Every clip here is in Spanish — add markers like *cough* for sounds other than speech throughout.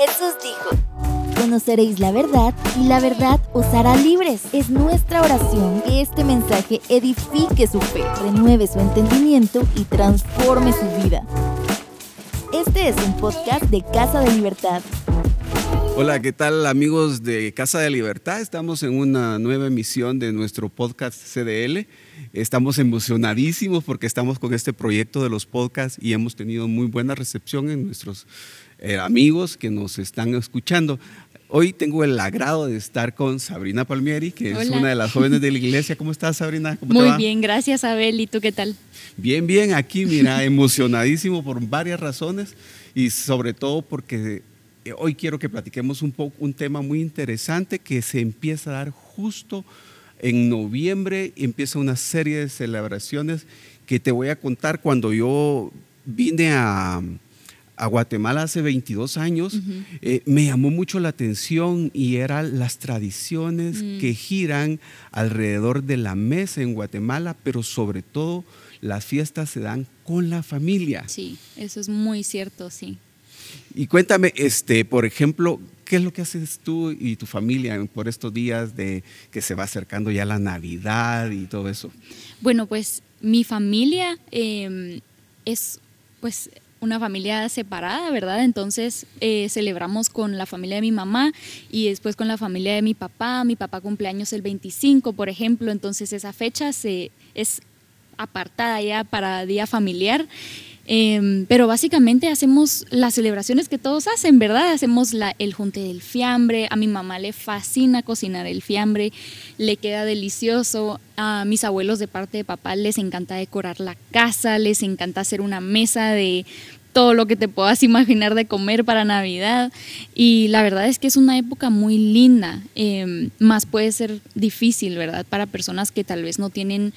Jesús dijo, conoceréis la verdad y la verdad os hará libres. Es nuestra oración que este mensaje edifique su fe, renueve su entendimiento y transforme su vida. Este es un podcast de Casa de Libertad. Hola, ¿qué tal amigos de Casa de Libertad? Estamos en una nueva emisión de nuestro podcast CDL. Estamos emocionadísimos porque estamos con este proyecto de los podcasts y hemos tenido muy buena recepción en nuestros eh, amigos que nos están escuchando. Hoy tengo el agrado de estar con Sabrina Palmieri, que es una de las jóvenes de la iglesia. ¿Cómo estás, Sabrina? Muy bien, gracias, Abel. ¿Y tú qué tal? Bien, bien, aquí, mira, emocionadísimo por varias razones y sobre todo porque eh, hoy quiero que platiquemos un poco un tema muy interesante que se empieza a dar justo en noviembre empieza una serie de celebraciones que te voy a contar cuando yo vine a, Guatemala hace 22 años, eh, me llamó mucho la atención y eran las tradiciones mm. que giran alrededor de la mesa en Guatemala, pero sobre todo las fiestas se dan con la familia. Sí, eso es muy cierto, sí. Y cuéntame, este, por ejemplo, ¿Qué es lo que haces tú y tu familia por estos días de que se va acercando ya la Navidad y todo eso? Bueno, pues mi familia em, es pues una familia separada, ¿verdad? Entonces eh, celebramos con la familia de mi mamá y después con la familia de mi papá. Mi papá cumpleaños el 25, por ejemplo, entonces esa fecha se, es apartada ya para día familiar. Em, pero básicamente hacemos las celebraciones que todos hacen, ¿verdad? Hacemos el junte del fiambre. A mi mamá le fascina cocinar el fiambre, le queda delicioso. A mis abuelos de parte de papá les encanta decorar la casa, les encanta hacer una mesa de todo lo que te puedas imaginar de comer para Navidad. Y la verdad es que es una época muy linda, em, más puede ser difícil, ¿verdad? Para personas que tal vez no tienen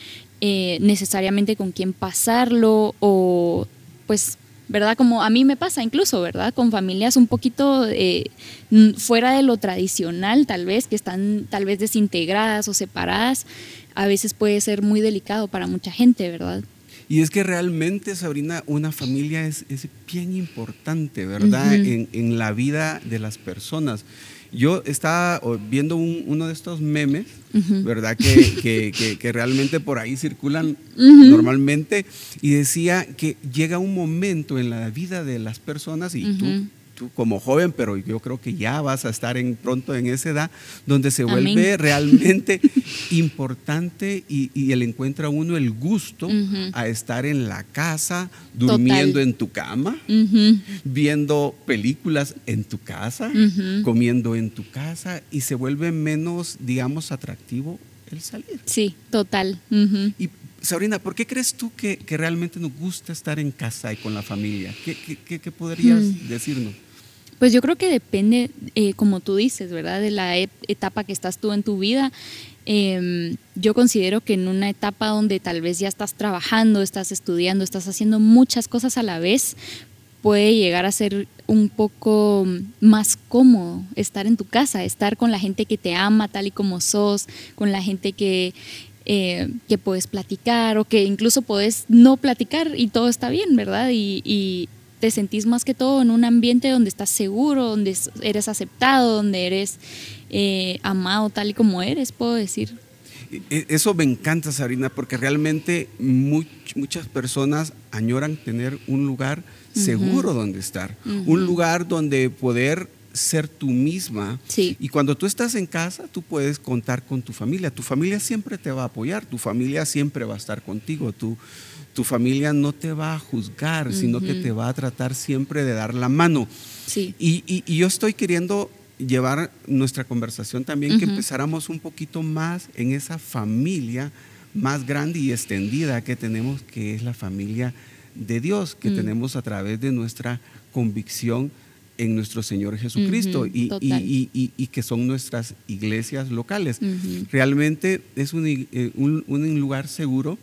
eh, necesariamente con quién pasarlo o pues, ¿verdad? Como a mí me pasa incluso, ¿verdad? Con familias un poquito eh, fuera de lo tradicional, tal vez, que están tal vez desintegradas o separadas, a veces puede ser muy delicado para mucha gente, ¿verdad? Y es que realmente, Sabrina, una familia es, bien importante, ¿verdad? en, en, la vida de las personas. Yo estaba viendo uno de estos memes, ¿verdad? *laughs* Que, realmente por ahí circulan normalmente. Y decía que llega un momento en la vida de las personas y tú tú como joven, pero yo creo que ya vas a estar en, pronto en esa edad, donde se vuelve realmente *laughs* importante y, y le encuentra uno el gusto a estar en la casa, durmiendo en tu cama, viendo películas en tu casa, comiendo en tu casa y se vuelve menos, digamos, atractivo el salir. Sí, total. Y Sabrina, ¿por qué crees tú que, realmente nos gusta estar en casa y con la familia? ¿Qué, podrías mm. decirnos? Pues yo creo que depende, eh, como tú dices, ¿verdad? De la etapa que estás tú en tu vida. Em, yo considero que en una etapa donde tal vez ya estás trabajando, estás estudiando, estás haciendo muchas cosas a la vez, puede llegar a ser un poco más cómodo estar en tu casa, estar con la gente que te ama tal y como sos, con la gente que eh, que puedes platicar o que incluso puedes no platicar y todo está bien, ¿verdad? Y, te sentís más que todo en un ambiente donde estás seguro, donde eres aceptado, donde eres eh, amado tal y como eres, puedo decir. E, e, eso me encanta, Sabrina, porque realmente muchas personas añoran tener un lugar seguro donde estar, un lugar donde poder ser tú misma. Y cuando tú estás en casa, tú puedes contar con tu familia. Tu familia siempre te va a apoyar, tu familia siempre va a estar contigo, tu, tu familia no te va a juzgar, sino que te va a tratar siempre de dar la mano. Sí. Y, yo estoy queriendo llevar nuestra conversación también, que empezáramos un poquito más en esa familia más grande y extendida que tenemos, que es la familia de Dios, que mm. tenemos a través de nuestra convicción en nuestro Señor Jesucristo y, y, que son nuestras iglesias locales. Realmente es un, eh, un, lugar seguro.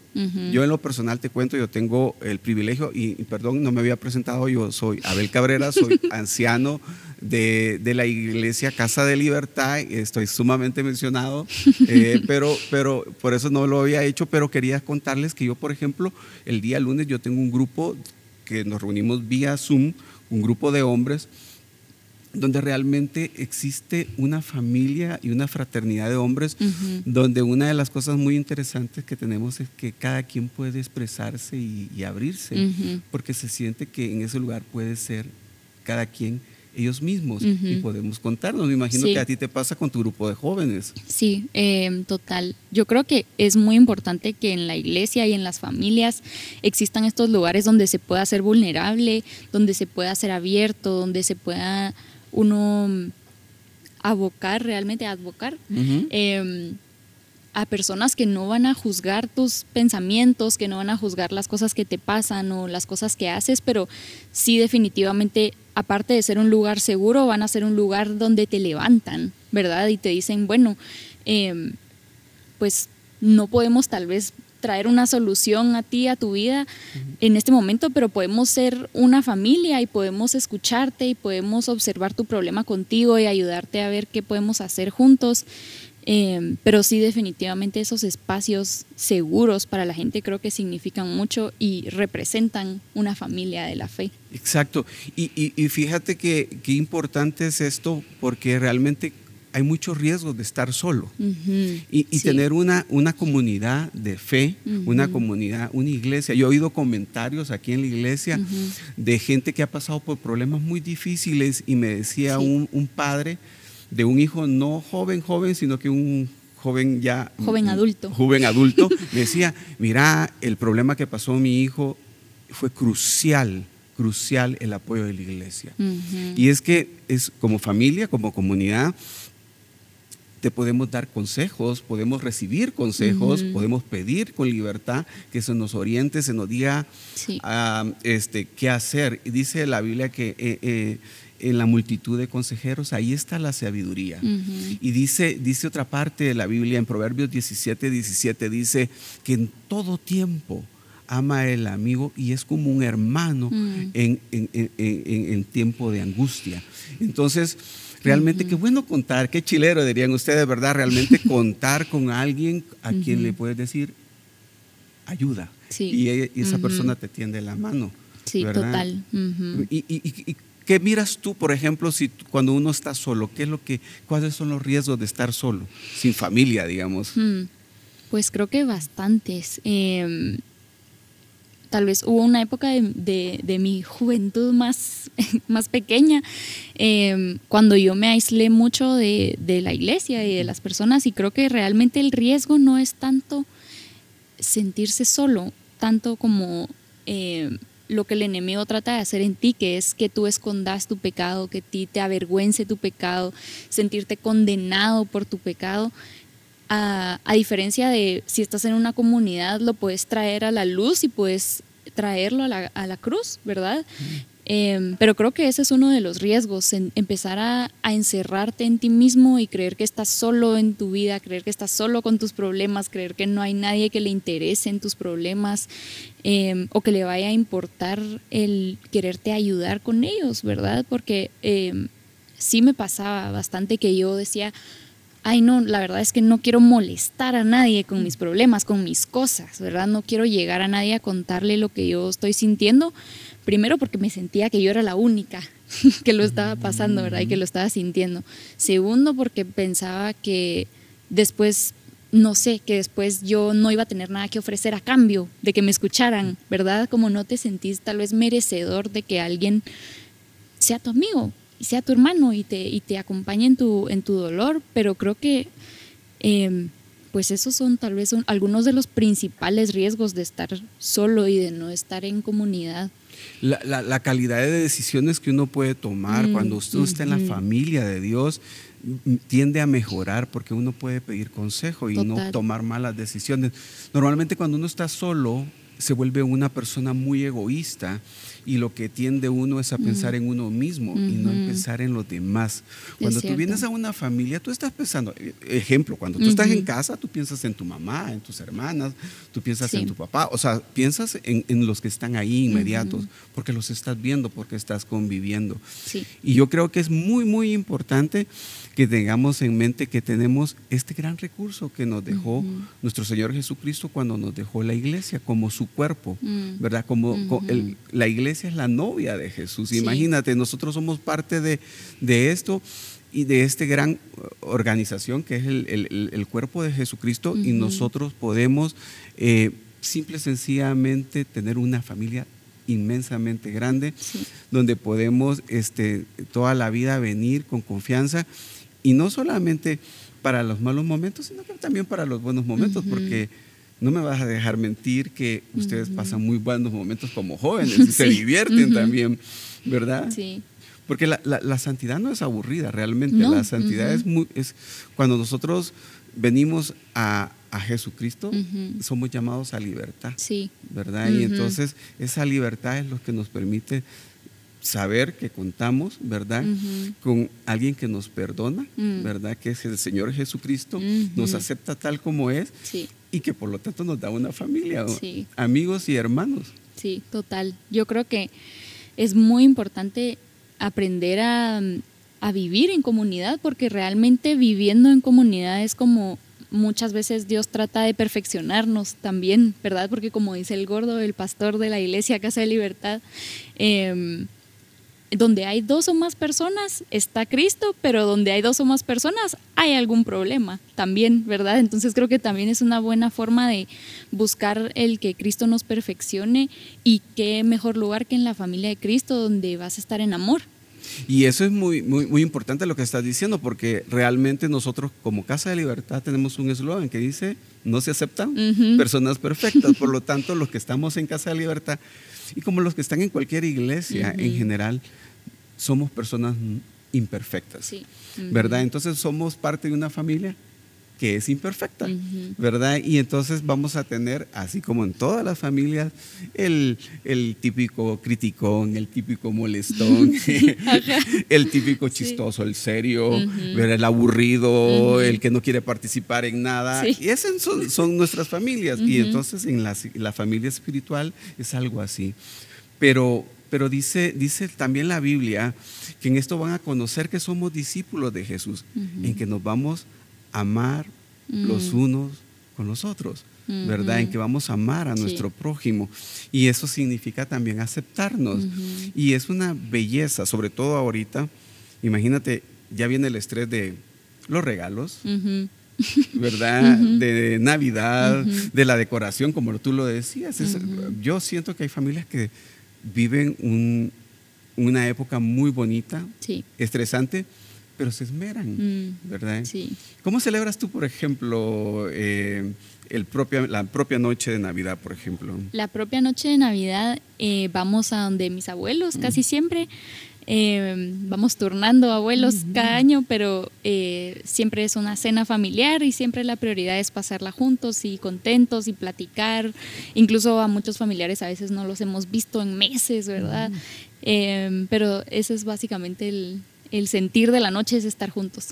Yo en lo personal te cuento, yo tengo el privilegio, y, perdón, no me había presentado, yo soy Abel Cabrera, soy *laughs* anciano de, de, la iglesia Casa de Libertad, estoy sumamente mencionado, eh, *laughs* pero, pero por eso no lo había hecho, pero quería contarles que yo, por ejemplo, el día lunes yo tengo un grupo que nos reunimos vía Zoom, un grupo de hombres donde realmente existe una familia y una fraternidad de hombres, donde una de las cosas muy interesantes que tenemos es que cada quien puede expresarse y, abrirse, porque se siente que en ese lugar puede ser cada quien ellos mismos y podemos contarnos. Me imagino que a ti te pasa con tu grupo de jóvenes. Sí, em, total. Yo creo que es muy importante que en la iglesia y en las familias existan estos lugares donde se pueda ser vulnerable, donde se pueda ser abierto, donde se pueda uno abocar, realmente advocar a personas que no van a juzgar tus pensamientos, que no van a juzgar las cosas que te pasan o las cosas que haces, pero sí definitivamente, aparte de ser un lugar seguro, van a ser un lugar donde te levantan, ¿verdad? Y te dicen, bueno, em, pues no podemos tal vez traer una solución a ti, a tu vida en este momento, pero podemos ser una familia y podemos escucharte y podemos observar tu problema contigo y ayudarte a ver qué podemos hacer juntos. Em, pero sí, definitivamente esos espacios seguros para la gente creo que significan mucho y representan una familia de la fe. Exacto. Y, fíjate que qué importante es esto porque realmente hay muchos riesgos de estar solo y, tener una, una comunidad de fe, una comunidad, una iglesia. Yo he oído comentarios aquí en la iglesia de gente que ha pasado por problemas muy difíciles y me decía un, un padre, de un hijo no joven, joven, sino que un joven ya... Joven adulto. Joven adulto. me decía, mira, el problema que pasó mi hijo fue crucial, crucial el apoyo de la iglesia. Y es que es como familia, como comunidad, te podemos dar consejos, podemos recibir consejos, podemos pedir con libertad que se nos oriente, se nos diga ah, este, qué hacer. Y dice la Biblia que eh, eh, en la multitud de consejeros, ahí está la sabiduría. Y dice, dice otra parte de la Biblia, en Proverbios 17, 17, dice que en todo tiempo ama el amigo y es como un hermano mm. en, en, tiempo de angustia. Entonces, realmente qué bueno contar, qué chilero dirían ustedes, ¿verdad? Realmente *laughs* contar con alguien a quien le puedes decir ayuda. Y, esa persona te tiende la mano. Sí, total. y, y, ¿Qué miras tú, por ejemplo, si cuando uno está solo? ¿Qué es lo que, ¿Cuáles son los riesgos de estar solo, sin familia, digamos? Hmm, pues creo que bastantes. Em, tal vez hubo una época de, mi juventud más, *laughs* más pequeña, em, cuando yo me aislé mucho de, la iglesia y de las personas y creo que realmente el riesgo no es tanto sentirse solo, tanto como em, lo que el enemigo trata de hacer en ti, que es que tú escondas tu pecado, que ti te avergüence tu pecado, sentirte condenado por tu pecado. A, diferencia de si estás en una comunidad, lo puedes traer a la luz y puedes traerlo a la, a la cruz, ¿verdad? Em, pero creo que ese es uno de los riesgos, empezar a, encerrarte en ti mismo y creer que estás solo en tu vida, creer que estás solo con tus problemas, creer que no hay nadie que le interese en tus problemas em, o que le vaya a importar el quererte ayudar con ellos, ¿verdad? Porque em, sí me pasaba bastante que yo decía, ay no, la verdad es que no quiero molestar a nadie con mis problemas, con mis cosas, ¿verdad? No quiero llegar a nadie a contarle lo que yo estoy sintiendo Primero porque me sentía que yo era la única *laughs* que lo estaba pasando, ¿verdad? Y que lo estaba sintiendo. Segundo porque pensaba que después, no sé, que después yo no iba a tener nada que ofrecer a cambio de que me escucharan, ¿verdad? Como no te sentís tal vez merecedor de que alguien sea tu amigo y sea tu hermano y te, y te acompañe en tu, en tu dolor, pero creo que... Em, pues esos son tal vez algunos de los principales riesgos de estar solo y de no estar en comunidad. La, calidad de decisiones que uno puede tomar mm, cuando usted está en la familia de Dios tiende a mejorar porque uno puede pedir consejo y no tomar malas decisiones. Normalmente cuando uno está solo se vuelve una persona muy egoísta y lo que tiende uno es a pensar en uno mismo y no en pensar en los demás. Cuando tú vienes a una familia, tú estás pensando, e, ejemplo, cuando tú estás en casa, tú piensas en tu mamá, en tus hermanas, tú piensas en tu papá, o sea, piensas en, los que están ahí inmediatos, porque los estás viendo, porque estás conviviendo. Y yo creo que es muy, muy importante que tengamos en mente que tenemos este gran recurso que nos dejó nuestro Señor Jesucristo cuando nos dejó la iglesia como su cuerpo, ¿verdad? Como la iglesia iglesia es la novia de Jesús. Imagínate, nosotros somos parte de, esto y de esta gran organización que es el, cuerpo de Jesucristo y nosotros podemos eh, simple y sencillamente tener una familia inmensamente grande, donde podemos este, toda la vida venir con confianza y no solamente para los malos momentos, sino que también para los buenos momentos, porque no me vas a dejar mentir que ustedes pasan muy buenos momentos como jóvenes y se *laughs* divierten también, ¿verdad? Sí. Porque la, la, santidad no es aburrida realmente, la santidad es, muy, es cuando nosotros venimos a, a Jesucristo, somos llamados a libertad, sí. ¿verdad? Y entonces esa libertad es lo que nos permite saber que contamos, ¿verdad? Con alguien que nos perdona, mm. ¿verdad? Que es el Señor Jesucristo, nos acepta tal como es y que por lo tanto nos da una familia, amigos y hermanos. Sí, total. Yo creo que es muy importante aprender a, a vivir en comunidad porque realmente viviendo en comunidad es como muchas veces Dios trata de perfeccionarnos también, ¿verdad? Porque como dice el gordo, el pastor de la iglesia Casa de Libertad, eh, donde hay dos o más personas está Cristo, pero donde hay dos o más personas hay algún problema también, ¿verdad? Entonces creo que también es una buena forma de buscar el que Cristo nos perfeccione y qué mejor lugar que en la familia de Cristo donde vas a estar en amor. Y eso es muy, muy, muy importante lo que estás diciendo, porque realmente nosotros como Casa de Libertad tenemos un eslogan que dice, no se aceptan personas perfectas, *laughs* por lo tanto los que estamos en Casa de Libertad y como los que están en cualquier iglesia en general, somos personas imperfectas, ¿verdad? Entonces somos parte de una familia que es imperfecta, ¿verdad? Y entonces vamos a tener, así como en todas las familias, el, típico criticón, el típico molestón, *laughs* el típico chistoso, el serio, el aburrido, el que no quiere participar en nada. Y esas son, nuestras familias. Y entonces en la, la familia espiritual es algo así. Pero pero dice, dice también la Biblia que en esto van a conocer que somos discípulos de Jesús, en que nos vamos amar los unos con los otros, ¿verdad? En que vamos a amar a nuestro prójimo. Y eso significa también aceptarnos. Y es una belleza, sobre todo ahorita. Imagínate, ya viene el estrés de los regalos. *laughs* ¿verdad? De Navidad, de la decoración, como tú lo decías. yo siento que hay familias que viven una época muy bonita, estresante, pero se esmeran, mm, ¿verdad? Sí. ¿Cómo celebras tú, por ejemplo, eh, el propia, la propia noche de Navidad, por ejemplo? La propia noche de Navidad eh, vamos a donde mis abuelos, casi siempre. Eh, vamos turnando abuelos cada año, pero siempre es una cena familiar y siempre la prioridad es pasarla juntos y contentos y platicar. Incluso a muchos familiares a veces no los hemos visto en meses, ¿verdad? pero ese es básicamente el, el sentir de la noche es estar juntos.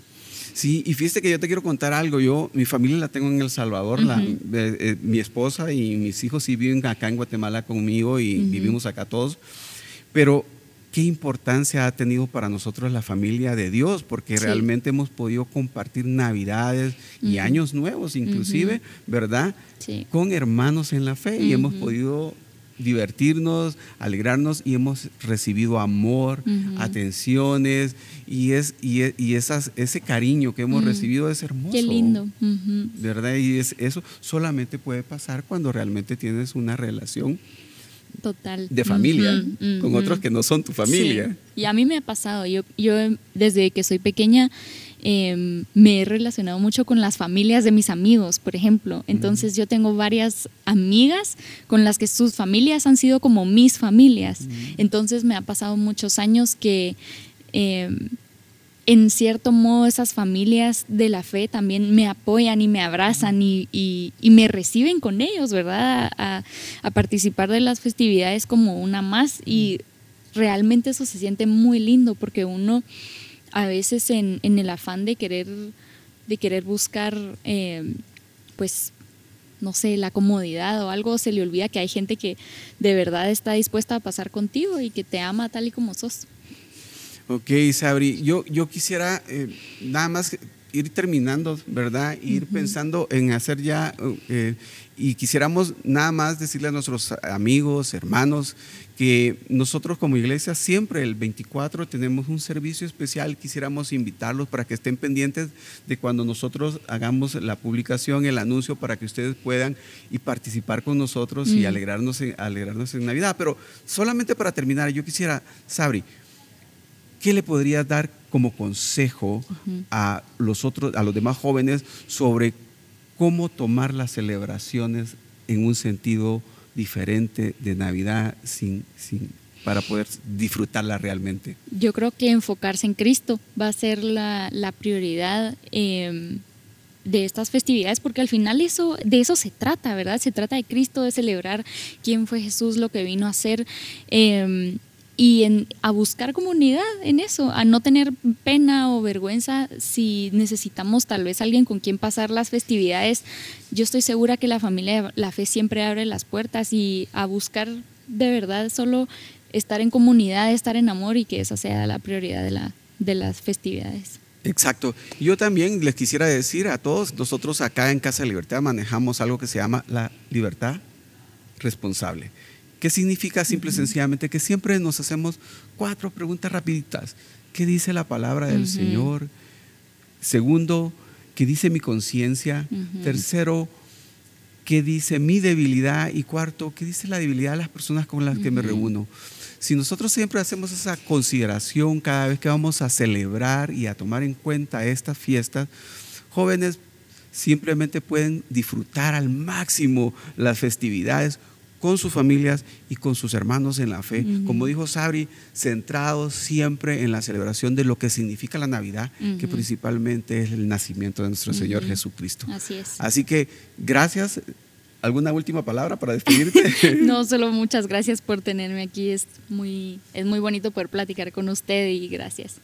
Sí, y fíjate que yo te quiero contar algo. Yo, mi familia la tengo en El Salvador. Eh, eh, mi esposa y mis hijos sí viven acá en Guatemala conmigo y vivimos acá todos. Pero qué importancia ha tenido para nosotros la familia de Dios, porque realmente hemos podido compartir navidades y años nuevos inclusive, ¿verdad? Con hermanos en la fe y hemos podido divertirnos, alegrarnos y hemos recibido amor, atenciones y, es, y, esas, ese cariño que hemos recibido es hermoso. Qué lindo. ¿Verdad? Y es, eso solamente puede pasar cuando realmente tienes una relación Total. De familia, con otros que no son tu familia. Y a mí me ha pasado, yo, yo desde que soy pequeña Em, me he relacionado mucho con las familias de mis amigos, por ejemplo. Entonces yo tengo varias amigas con las que sus familias han sido como mis familias. Entonces me ha pasado muchos años que... Em, en cierto modo esas familias de la fe también me apoyan y me abrazan y, me reciben con ellos, ¿verdad? A, a, participar de las festividades como una más y realmente eso se siente muy lindo porque uno a veces en, el afán de querer, de querer buscar, eh, pues, no sé, la comodidad o algo, se le olvida que hay gente que de verdad está dispuesta a pasar contigo y que te ama tal y como sos. Ok, Sabri, yo, yo quisiera eh, nada más ir terminando, ¿verdad? Ir pensando en hacer ya, eh, y quisiéramos nada más decirle a nuestros amigos, hermanos, que nosotros como iglesia siempre el 24 tenemos un servicio especial, quisiéramos invitarlos para que estén pendientes de cuando nosotros hagamos la publicación, el anuncio, para que ustedes puedan y participar con nosotros y alegrarnos en, alegrarnos en Navidad. Pero solamente para terminar, yo quisiera, Sabri, ¿qué le podrías dar como consejo a los otros, a los demás jóvenes sobre cómo tomar las celebraciones en un sentido diferente de Navidad sin, sin, para poder disfrutarla realmente? Yo creo que enfocarse en Cristo va a ser la, la prioridad. Em, de estas festividades, porque al final eso, de eso se trata, ¿verdad? Se trata de Cristo, de celebrar quién fue Jesús, lo que vino a hacer. Eh, y en, a buscar comunidad en eso, a no tener pena o vergüenza si necesitamos tal vez alguien con quien pasar las festividades. Yo estoy segura que la familia, la fe siempre abre las puertas y a buscar de verdad solo estar en comunidad, estar en amor y que esa sea la prioridad de, la, de las festividades. Exacto. Yo también les quisiera decir a todos, nosotros acá en Casa de Libertad manejamos algo que se llama la libertad responsable. ¿Qué significa simple y sencillamente? Que siempre nos hacemos cuatro preguntas rapiditas. ¿Qué dice la palabra del Señor? Segundo, ¿qué dice mi conciencia? Tercero, ¿qué dice mi debilidad? Y cuarto, ¿qué dice la debilidad de las personas con las que me reúno? Si nosotros siempre hacemos esa consideración cada vez que vamos a celebrar y a tomar en cuenta estas fiestas, jóvenes simplemente pueden disfrutar al máximo las festividades con sus familias y con sus hermanos en la fe. Como dijo Sabri, centrados siempre en la celebración de lo que significa la Navidad, que principalmente es el nacimiento de nuestro Señor Jesucristo. Así es. Así que gracias. ¿Alguna última palabra para despedirte? *laughs* no, *laughs* solo muchas gracias por tenerme aquí. Es muy, es muy bonito poder platicar con usted y gracias.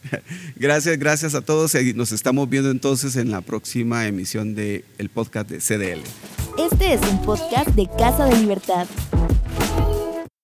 gracias, gracias a todos. Nos estamos viendo entonces en la próxima emisión del el podcast de CDL. Este es un podcast de Casa de Libertad.